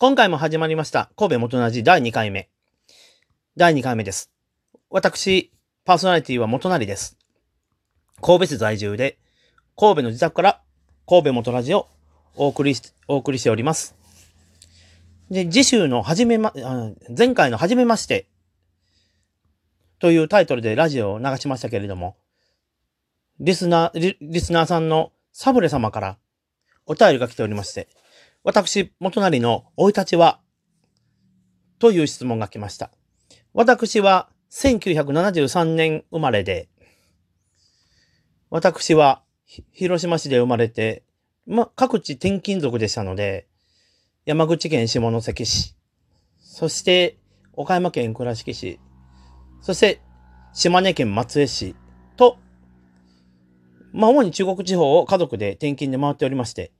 今回も始まりました。神戸元同じ第2回目。第2回目です。私、パーソナリティは元成です。神戸市在住で、神戸の自宅から神戸元ラジをお送りし、お送りしております。で、次週のはじめま、前回のはじめましてというタイトルでラジオを流しましたけれども、リスナー、リスナーさんのサブレ様からお便りが来ておりまして、私、元成の生い立ちはという質問が来ました。私は1973年生まれで、私は広島市で生まれて、ま、各地転勤族でしたので、山口県下関市、そして岡山県倉敷市、そして島根県松江市と、まあ、主に中国地方を家族で転勤で回っておりまして、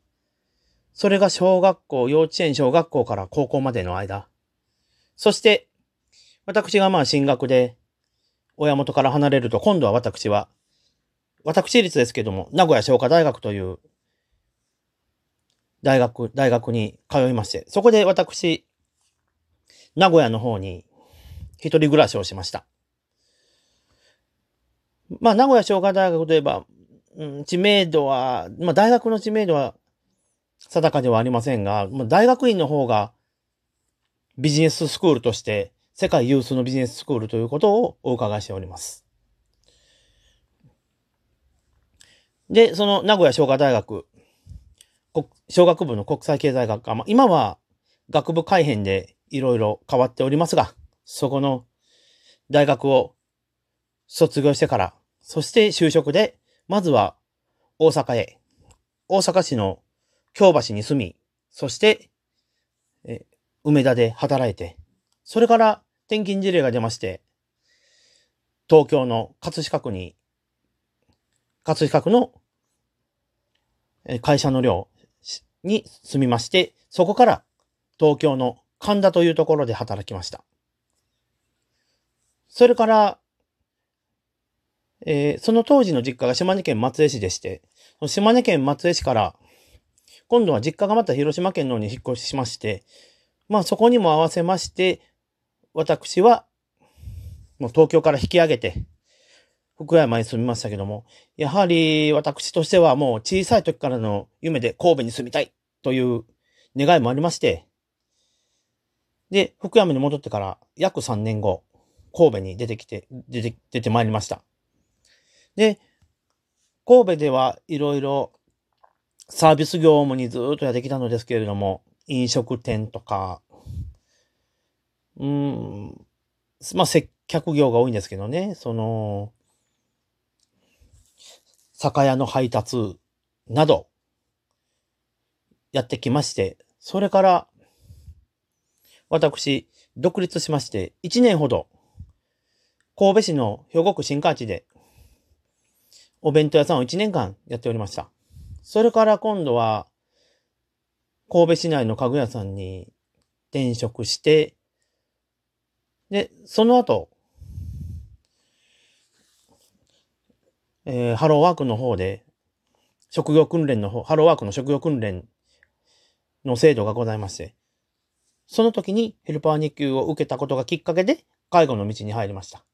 それが小学校、幼稚園、小学校から高校までの間。そして、私がまあ進学で、親元から離れると、今度は私は、私立ですけども、名古屋商科大学という、大学、大学に通いまして、そこで私、名古屋の方に、一人暮らしをしました。まあ、名古屋商科大学といえば、うん、知名度は、まあ、大学の知名度は定かではありませんが、大学院の方がビジネススクールとして世界有数のビジネススクールということをお伺いしております。で、その名古屋商科大学、商学部の国際経済学科、まあ、今は学部改編でいろいろ変わっておりますが、そこの大学を卒業してから、そして就職で、まずは大阪へ、大阪市の京橋に住み、そして、え梅田で働いて、それから転勤事例が出まして、東京の葛飾区に、葛飾区の会社の寮に住みまして、そこから東京の神田というところで働きました。それから、えーその当時の実家が島根県松江市でして、島根県松江市から、今度は実家がまた広島県の方に引っ越しまして、まあそこにも合わせまして、私は、もう東京から引き上げて、福山に住みましたけども、やはり私としてはもう小さい時からの夢で神戸に住みたいという願いもありまして、で、福山に戻ってから約3年後、神戸に出てきて、出て、出てまいりました。で、神戸ではいろいろサービス業務にずっとやってきたのですけれども、飲食店とか、うん、まあ、接客業が多いんですけどね、その、酒屋の配達など、やってきまして、それから、私、独立しまして、1年ほど、神戸市の兵庫区新海地で、お弁当屋さんを1年間やっておりました。それから今度は、神戸市内の家具屋さんに転職して、で、その後、えーハローワークの方で、職業訓練の方、ハローワークの職業訓練の制度がございまして、その時にヘルパー2級を受けたことがきっかけで、介護の道に入りました。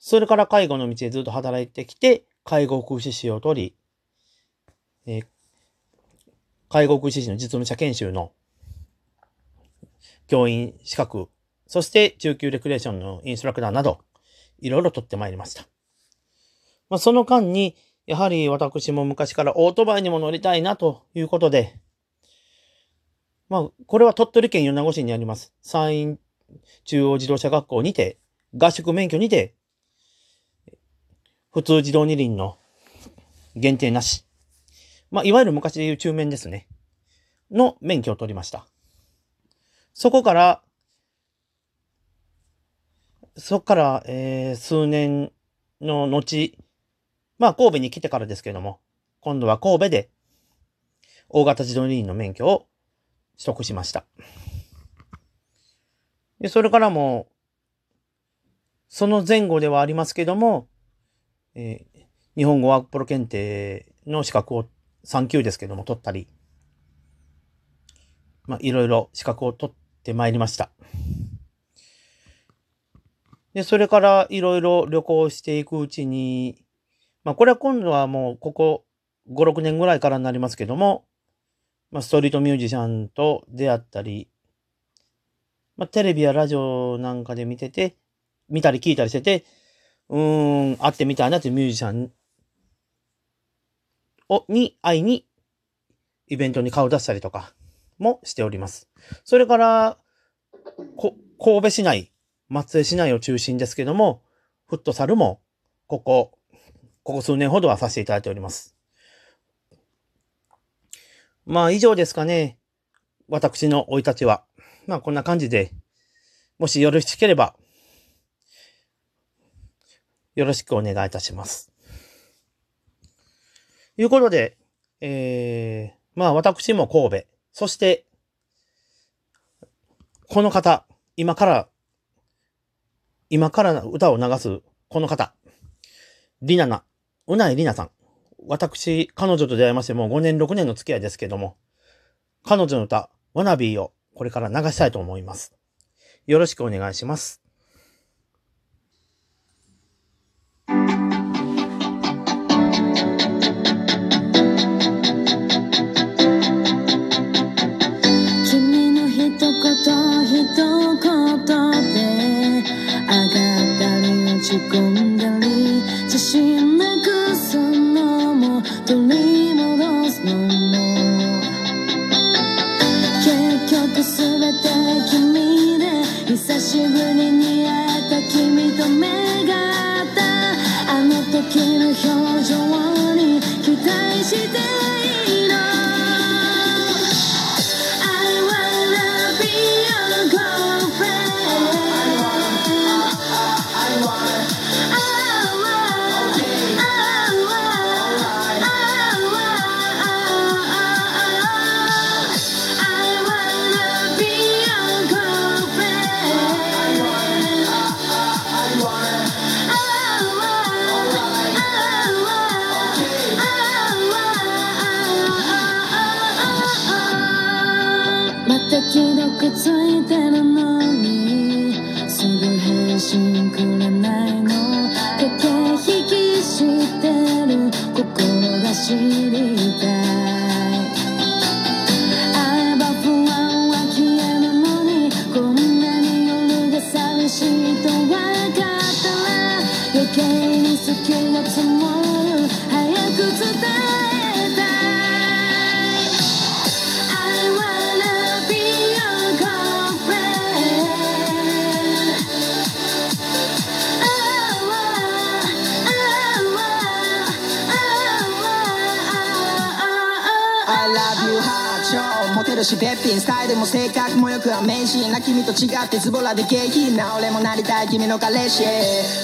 それから介護の道でずっと働いてきて、介護福祉士を取り、えー介護福祉士の実務者研修の教員資格、そして中級レクレーションのインストラクターなど、いろいろ取ってまいりました。まあ、その間に、やはり私も昔からオートバイにも乗りたいなということで、まあ、これは鳥取県米子市にあります、山陰中央自動車学校にて、合宿免許にて、普通自動二輪の限定なし。まあ、いわゆる昔でいう中免ですね。の免許を取りました。そこから、そこから、えー数年の後、まあ、神戸に来てからですけれども、今度は神戸で、大型自動二輪の免許を取得しました。で、それからも、その前後ではありますけども、えー日本語ワークプロ検定の資格を3級ですけども取ったり、まあ、いろいろ資格を取ってまいりました。で、それからいろいろ旅行していくうちに、まあ、これは今度はもうここ5、6年ぐらいからになりますけども、まあ、ストリートミュージシャンと出会ったり、まあ、テレビやラジオなんかで見てて、見たり聞いたりしてて、うーん、会ってみたいなというミュージシャンを、に会いに、イベントに顔出したりとかもしております。それから、こ、神戸市内、松江市内を中心ですけども、フットサルも、ここ、ここ数年ほどはさせていただいております。まあ以上ですかね。私の生い立ちは。まあこんな感じで、もしよろしければ、よろしくお願いいたします。いうことで、えー、まあ私も神戸、そして、この方、今から、今から歌を流すこの方、リナナ、うないりなさん。私、彼女と出会いましてもう5年、6年の付き合いですけども、彼女の歌、ワナビーをこれから流したいと思います。よろしくお願いします。Welcome しべっぴんスタイルも性格もよくは面心な君と違ってズボラで下品な俺もなりたい君の彼氏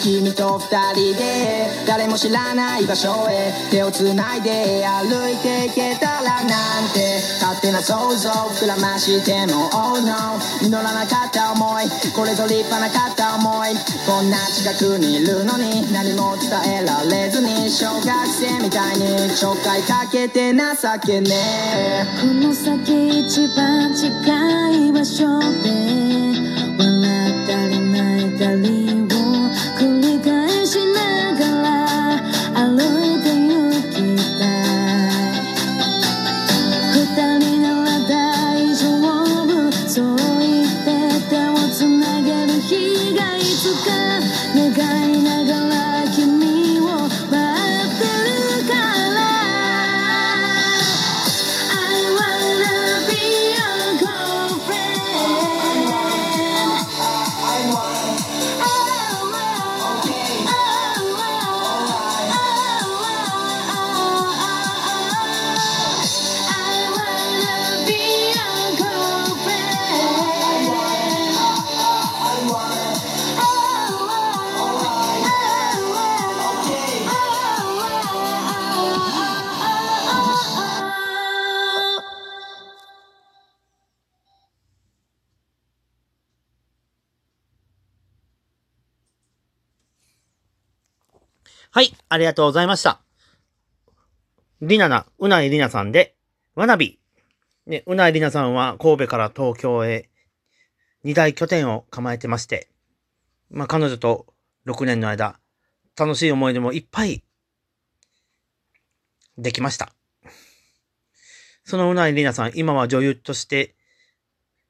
君と二人で誰も知らない場所へ。手をつないで歩いていけたらなんて勝手な想像膨らましても Oh no 実らなかった思い。これぞ立派なかった思い。こんな近くにいるのに何も伝えられずに小学生みたいにちょっかいかけて情けね。えこの先一番近い場所で笑ったり泣いたりはい、ありがとうございました。りなな、うないりなさんで、わなび。ね、うないりなさんは神戸から東京へ二大拠点を構えてまして、まあ彼女と6年の間、楽しい思い出もいっぱいできました。そのうないりなさん、今は女優として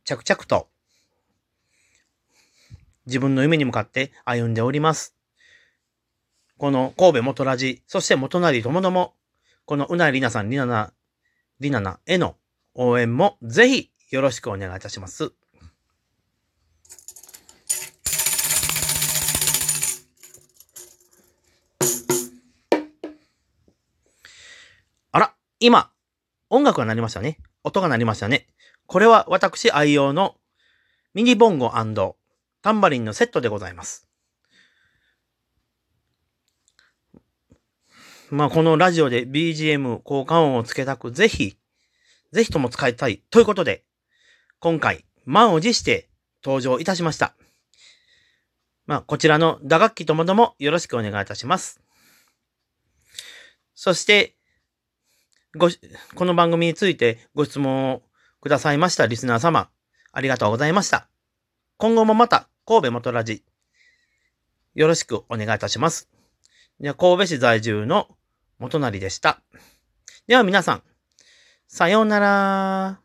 着々と自分の夢に向かって歩んでおります。この神戸元ラジ、そして元成ともども、このうなりなさん、りなな、りななへの応援もぜひよろしくお願いいたします。あら、今、音楽が鳴りましたね。音が鳴りましたね。これは私愛用のミニボンゴタンバリンのセットでございます。まあ、このラジオで BGM 効果音をつけたく、ぜひ、ぜひとも使いたい。ということで、今回、満を持して登場いたしました。まあ、こちらの打楽器ともどもよろしくお願いいたします。そして、ご、この番組についてご質問をくださいましたリスナー様、ありがとうございました。今後もまた、神戸元ラジ、よろしくお願いいたします。では神戸市在住の元成でした。では皆さん、さようなら。